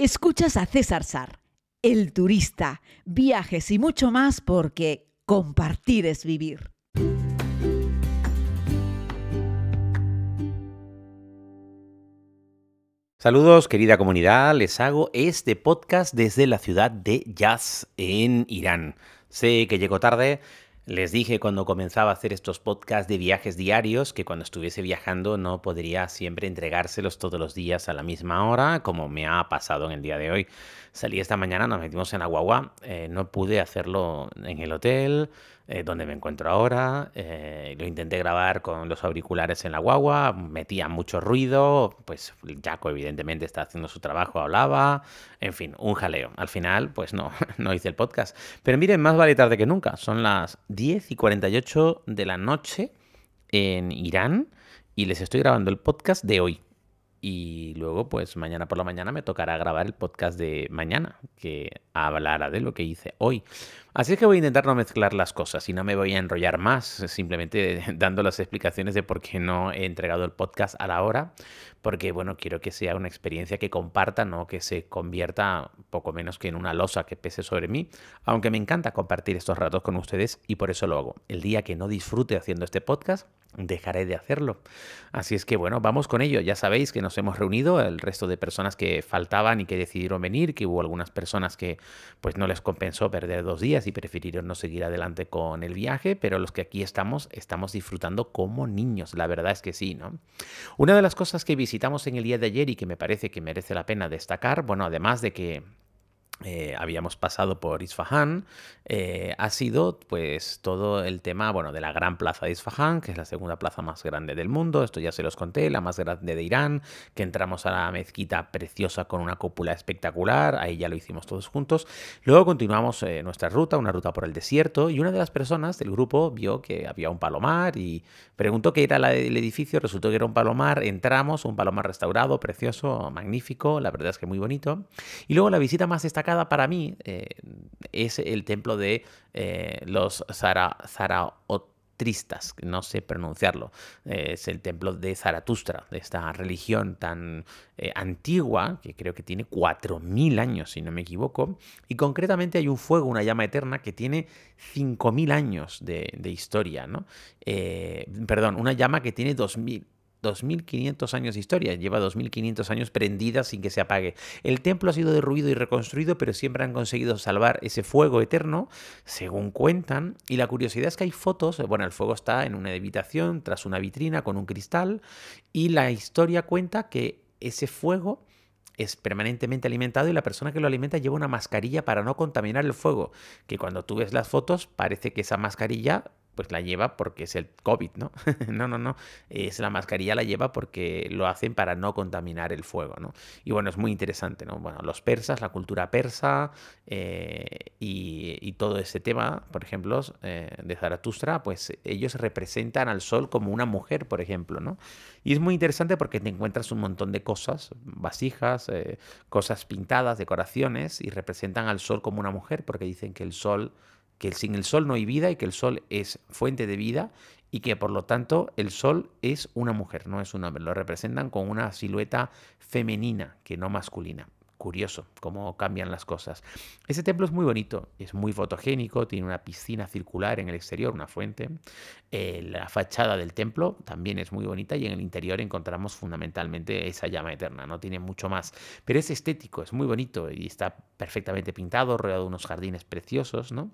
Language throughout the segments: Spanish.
Escuchas a César Sar, el turista, viajes y mucho más porque compartir es vivir. Saludos querida comunidad, les hago este podcast desde la ciudad de Yaz en Irán. Sé que llego tarde, les dije cuando comenzaba a hacer estos podcasts de viajes diarios que cuando estuviese viajando no podría siempre entregárselos todos los días a la misma hora, como me ha pasado en el día de hoy. Salí esta mañana, nos metimos en Aguagua, eh, no pude hacerlo en el hotel, eh, donde me encuentro ahora. Eh, lo intenté grabar con los auriculares en la guagua, metía mucho ruido, pues Jaco evidentemente está haciendo su trabajo, hablaba, en fin, un jaleo. Al final, pues no, no hice el podcast. Pero miren, más vale tarde que nunca. Son las 10 y 48 de la noche en Irán y les estoy grabando el podcast de hoy. Y luego, pues mañana por la mañana me tocará grabar el podcast de mañana, que hablará de lo que hice hoy. Así es que voy a intentar no mezclar las cosas y no me voy a enrollar más, simplemente dando las explicaciones de por qué no he entregado el podcast a la hora, porque bueno, quiero que sea una experiencia que comparta, no que se convierta poco menos que en una losa que pese sobre mí, aunque me encanta compartir estos ratos con ustedes y por eso lo hago. El día que no disfrute haciendo este podcast, dejaré de hacerlo. Así es que bueno, vamos con ello. Ya sabéis que nos hemos reunido, el resto de personas que faltaban y que decidieron venir, que hubo algunas personas que pues no les compensó perder dos días y prefirieron no seguir adelante con el viaje, pero los que aquí estamos estamos disfrutando como niños, la verdad es que sí, ¿no? Una de las cosas que visitamos en el día de ayer y que me parece que merece la pena destacar, bueno, además de que eh, habíamos pasado por Isfahan, eh, ha sido pues todo el tema, bueno, de la gran plaza de Isfahan, que es la segunda plaza más grande del mundo, esto ya se los conté, la más grande de Irán, que entramos a la mezquita preciosa con una cúpula espectacular, ahí ya lo hicimos todos juntos, luego continuamos eh, nuestra ruta, una ruta por el desierto, y una de las personas del grupo vio que había un palomar y preguntó qué era el edificio, resultó que era un palomar, entramos, un palomar restaurado, precioso, magnífico, la verdad es que muy bonito, y luego la visita más destacada para mí eh, es el templo de eh, los Zaraotristas, no sé pronunciarlo. es el templo de Zaratustra, de esta religión tan eh, antigua, que creo que tiene 4.000 años, si no me equivoco. Y concretamente hay un fuego, una llama eterna, que tiene 5.000 años de, de historia, ¿no? perdón, una llama que tiene 2.000 2.500 años de historia, lleva 2.500 años prendida sin que se apague. El templo ha sido derruido y reconstruido, pero siempre han conseguido salvar ese fuego eterno, según cuentan. Y la curiosidad es que hay fotos, bueno, el fuego está en una habitación, tras una vitrina, con un cristal, y la historia cuenta que ese fuego es permanentemente alimentado y la persona que lo alimenta lleva una mascarilla para no contaminar el fuego, que cuando tú ves las fotos parece que esa mascarilla pues la lleva porque es el COVID, ¿no? no, no, no, es la mascarilla la lleva porque lo hacen para no contaminar el fuego, ¿no? Y bueno, es muy interesante, ¿no? Bueno, los persas, la cultura persa eh, y, todo ese tema, por ejemplo, eh, de Zaratustra, pues ellos representan al sol como una mujer, por ejemplo, ¿no? Y es muy interesante porque te encuentras un montón de cosas, vasijas, eh, cosas pintadas, decoraciones, y representan al sol como una mujer porque dicen que el sol que sin el sol no hay vida y que el sol es fuente de vida y que por lo tanto el sol es una mujer, no es un hombre. Lo representan con una silueta femenina que no masculina. Curioso cómo cambian las cosas. Ese templo es muy bonito, es muy fotogénico, tiene una piscina circular en el exterior, una fuente. Eh, la fachada del templo también es muy bonita y en el interior encontramos fundamentalmente esa llama eterna, no tiene mucho más. Pero es estético, es muy bonito y está perfectamente pintado, rodeado de unos jardines preciosos, ¿no?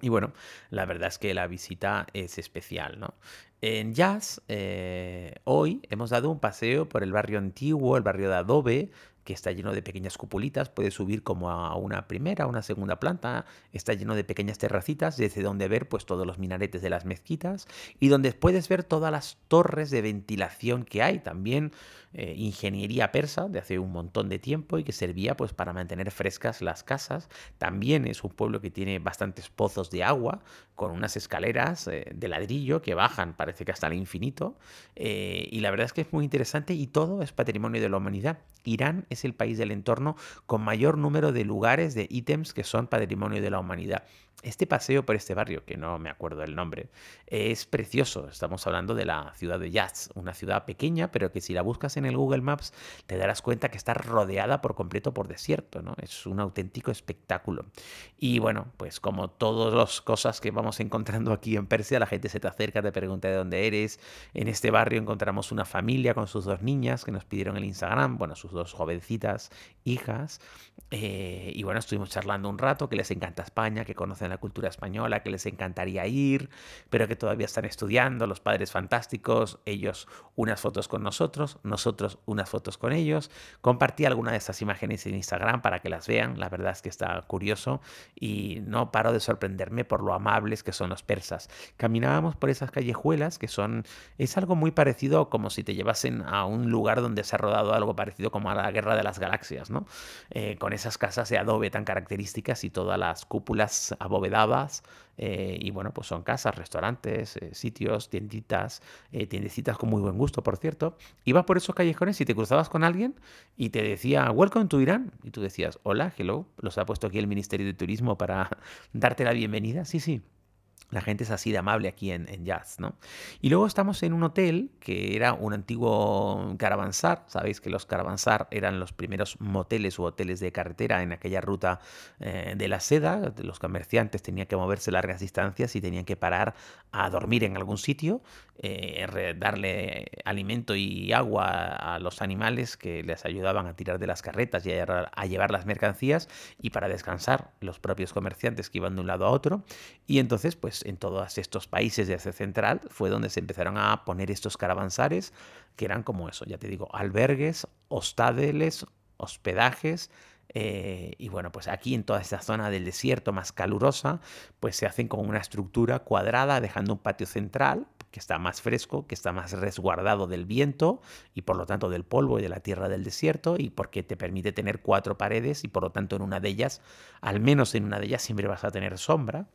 Y bueno, la verdad es que la visita es especial, ¿no? En Jazz, eh, hoy hemos dado un paseo por el barrio antiguo, el barrio de Adobe, que está lleno de pequeñas cupulitas, puedes subir como a una primera, una segunda planta, está lleno de pequeñas terracitas desde donde ver pues todos los minaretes de las mezquitas y donde puedes ver todas las torres de ventilación que hay, también eh, ingeniería persa de hace un montón de tiempo y que servía pues para mantener frescas las casas. También es un pueblo que tiene bastantes pozos de agua con unas escaleras eh, de ladrillo que bajan, parece que hasta el infinito. Eh, y la verdad es que es muy interesante y todo es patrimonio de la humanidad. Irán es el país del entorno con mayor número de lugares, de ítems que son patrimonio de la humanidad. Este paseo por este barrio, que no me acuerdo el nombre, es precioso. Estamos hablando de la ciudad de Yaz, una ciudad pequeña, pero que si la buscas en el Google Maps, te darás cuenta que está rodeada por completo por desierto, ¿no? Es un auténtico espectáculo. Y bueno, pues como todas las cosas que vamos encontrando aquí en Persia, la gente se te acerca, te pregunta de dónde eres. En este barrio encontramos una familia con sus dos niñas que nos pidieron el Instagram, bueno, sus dos jovencitas hijas. Eh, y bueno, estuvimos charlando un rato, que les encanta España, que conocen la cultura española, que les encantaría ir, pero que todavía están estudiando, los padres fantásticos, ellos unas fotos con nosotros, nosotros unas fotos con ellos. Compartí alguna de esas imágenes en Instagram para que las vean, la verdad es que está curioso y no paro de sorprenderme por lo amables que son los persas. Caminábamos por esas callejuelas que son, es algo muy parecido como si te llevasen a un lugar donde se ha rodado algo parecido como a la Guerra de las Galaxias, ¿no? Eh, con esas casas de adobe tan características y todas las cúpulas abovedadas. Eh, y bueno, pues son casas, restaurantes, eh, sitios, tienditas, tiendecitas con muy buen gusto, por cierto. Ibas por esos callejones y te cruzabas con alguien y te decía, Welcome to Irán. Y tú decías, hola, hello, los ha puesto aquí el Ministerio de Turismo para darte la bienvenida. Sí, sí. La gente es así de amable aquí en, Jazz, ¿no? Y luego estamos en un hotel que era un antiguo caravansar. Sabéis que los caravansar eran los primeros moteles u hoteles de carretera en aquella ruta eh, de la seda. Los comerciantes tenían que moverse largas distancias y tenían que parar a dormir en algún sitio, eh, darle alimento y agua a los animales que les ayudaban a tirar de las carretas y a llevar las mercancías y para descansar los propios comerciantes que iban de un lado a otro. Y entonces, pues en todos estos países de Asia Central fue donde se empezaron a poner estos caravansares, que eran como eso, ya te digo, albergues, hostadeles, hospedajes, eh, y bueno, pues aquí en toda esta zona del desierto más calurosa, pues se hacen con una estructura cuadrada, dejando un patio central que está más fresco, que está más resguardado del viento y por lo tanto del polvo y de la tierra del desierto y porque te permite tener cuatro paredes y por lo tanto en una de ellas, al menos en una de ellas siempre vas a tener sombra.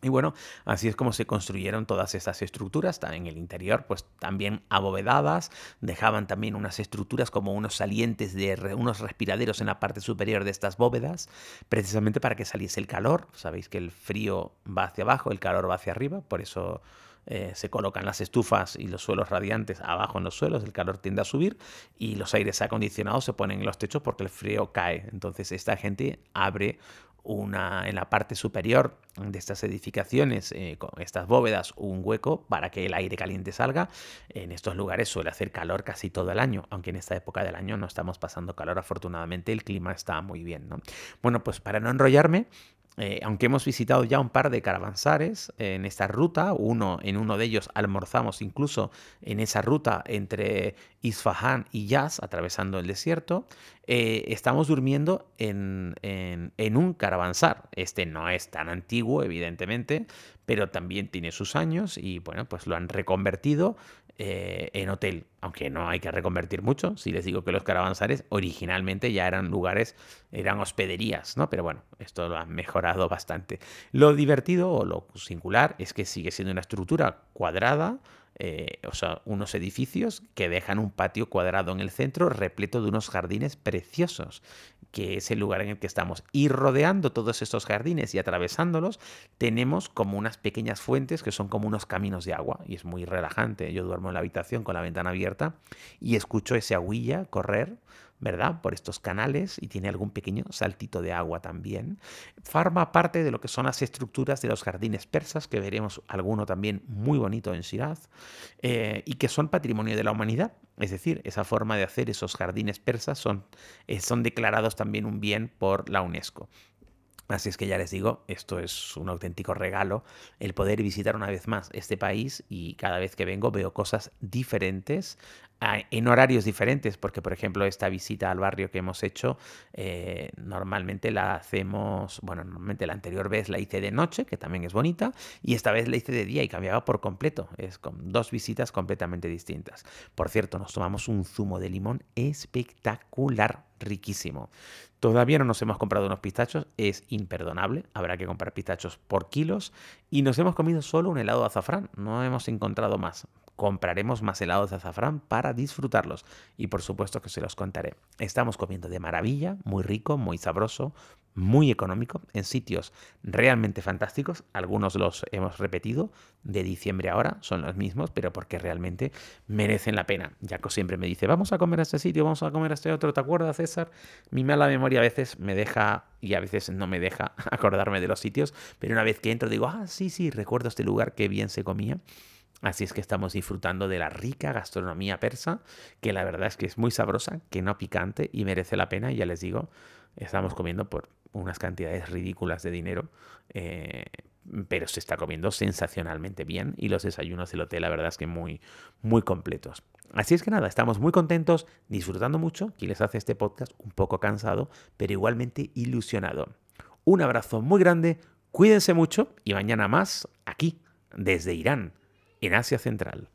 Y bueno, así es como se construyeron todas estas estructuras, en el interior pues también abovedadas, dejaban también unas estructuras como unos salientes de unos respiraderos en la parte superior de estas bóvedas, precisamente para que saliese el calor, sabéis que el frío va hacia abajo, el calor va hacia arriba, por eso eh, se colocan las estufas y los suelos radiantes abajo en los suelos, el calor tiende a subir y los aires acondicionados se ponen en los techos porque el frío cae. Entonces esta gente abre una, en la parte superior de estas edificaciones, eh, con estas bóvedas, un hueco para que el aire caliente salga. En estos lugares suele hacer calor casi todo el año, aunque en esta época del año no estamos pasando calor, afortunadamente el clima está muy bien. ¿no? Bueno, pues para no enrollarme, eh, aunque hemos visitado ya un par de caravansares en esta ruta, uno, en uno de ellos almorzamos incluso en esa ruta entre Isfahan y Yaz, atravesando el desierto, eh, estamos durmiendo en, en, un caravansar. Este no es tan antiguo, evidentemente, pero también tiene sus años y bueno, pues lo han reconvertido eh, en hotel, aunque no hay que reconvertir mucho. Si les digo que los caravansares originalmente ya eran lugares, eran hospederías, ¿no? Pero bueno, esto lo han mejorado bastante. Lo divertido o lo singular es que sigue siendo una estructura cuadrada, eh, o sea, unos edificios que dejan un patio cuadrado en el centro repleto de unos jardines preciosos, que es el lugar en el que estamos. Y rodeando todos estos jardines y atravesándolos, tenemos como unas pequeñas fuentes que son como unos caminos de agua y es muy relajante. Yo duermo en la habitación con la ventana abierta y escucho ese aguilla correr ¿verdad? Por estos canales y tiene algún pequeño saltito de agua también. Forma parte de lo que son las estructuras de los jardines persas, que veremos alguno también muy bonito en Shiraz, eh, y que son patrimonio de la humanidad. Es decir, esa forma de hacer esos jardines persas son, eh, son declarados también un bien por la UNESCO. Así es que ya les digo, esto es un auténtico regalo, el poder visitar una vez más este país y cada vez que vengo veo cosas diferentes en horarios diferentes, porque por ejemplo esta visita al barrio que hemos hecho, eh, normalmente la hacemos, bueno, normalmente la anterior vez la hice de noche, que también es bonita, y esta vez la hice de día y cambiaba por completo, es con dos visitas completamente distintas. Por cierto, nos tomamos un zumo de limón espectacular, riquísimo. Todavía no nos hemos comprado unos pistachos, es imperdonable, habrá que comprar pistachos por kilos, y nos hemos comido solo un helado de azafrán, no hemos encontrado más compraremos más helados de azafrán para disfrutarlos y por supuesto que se los contaré. Estamos comiendo de maravilla, muy rico, muy sabroso, muy económico, en sitios realmente fantásticos. Algunos los hemos repetido de diciembre ahora, son los mismos, pero porque realmente merecen la pena. Jaco siempre me dice, vamos a comer a este sitio, vamos a comer a este otro, ¿te acuerdas, César? Mi mala memoria a veces me deja y a veces no me deja acordarme de los sitios, pero una vez que entro digo, ah, sí, sí, recuerdo este lugar, qué bien se comía. Así es que estamos disfrutando de la rica gastronomía persa, que la verdad es que es muy sabrosa, que no picante y merece la pena. Y ya les digo, estamos comiendo por unas cantidades ridículas de dinero, eh, pero se está comiendo sensacionalmente bien y los desayunos del hotel la verdad es que muy, muy completos. Así es que nada, estamos muy contentos, disfrutando mucho, quien les hace este podcast un poco cansado, pero igualmente ilusionado. Un abrazo muy grande, cuídense mucho y mañana más aquí, desde Irán, en Asia Central.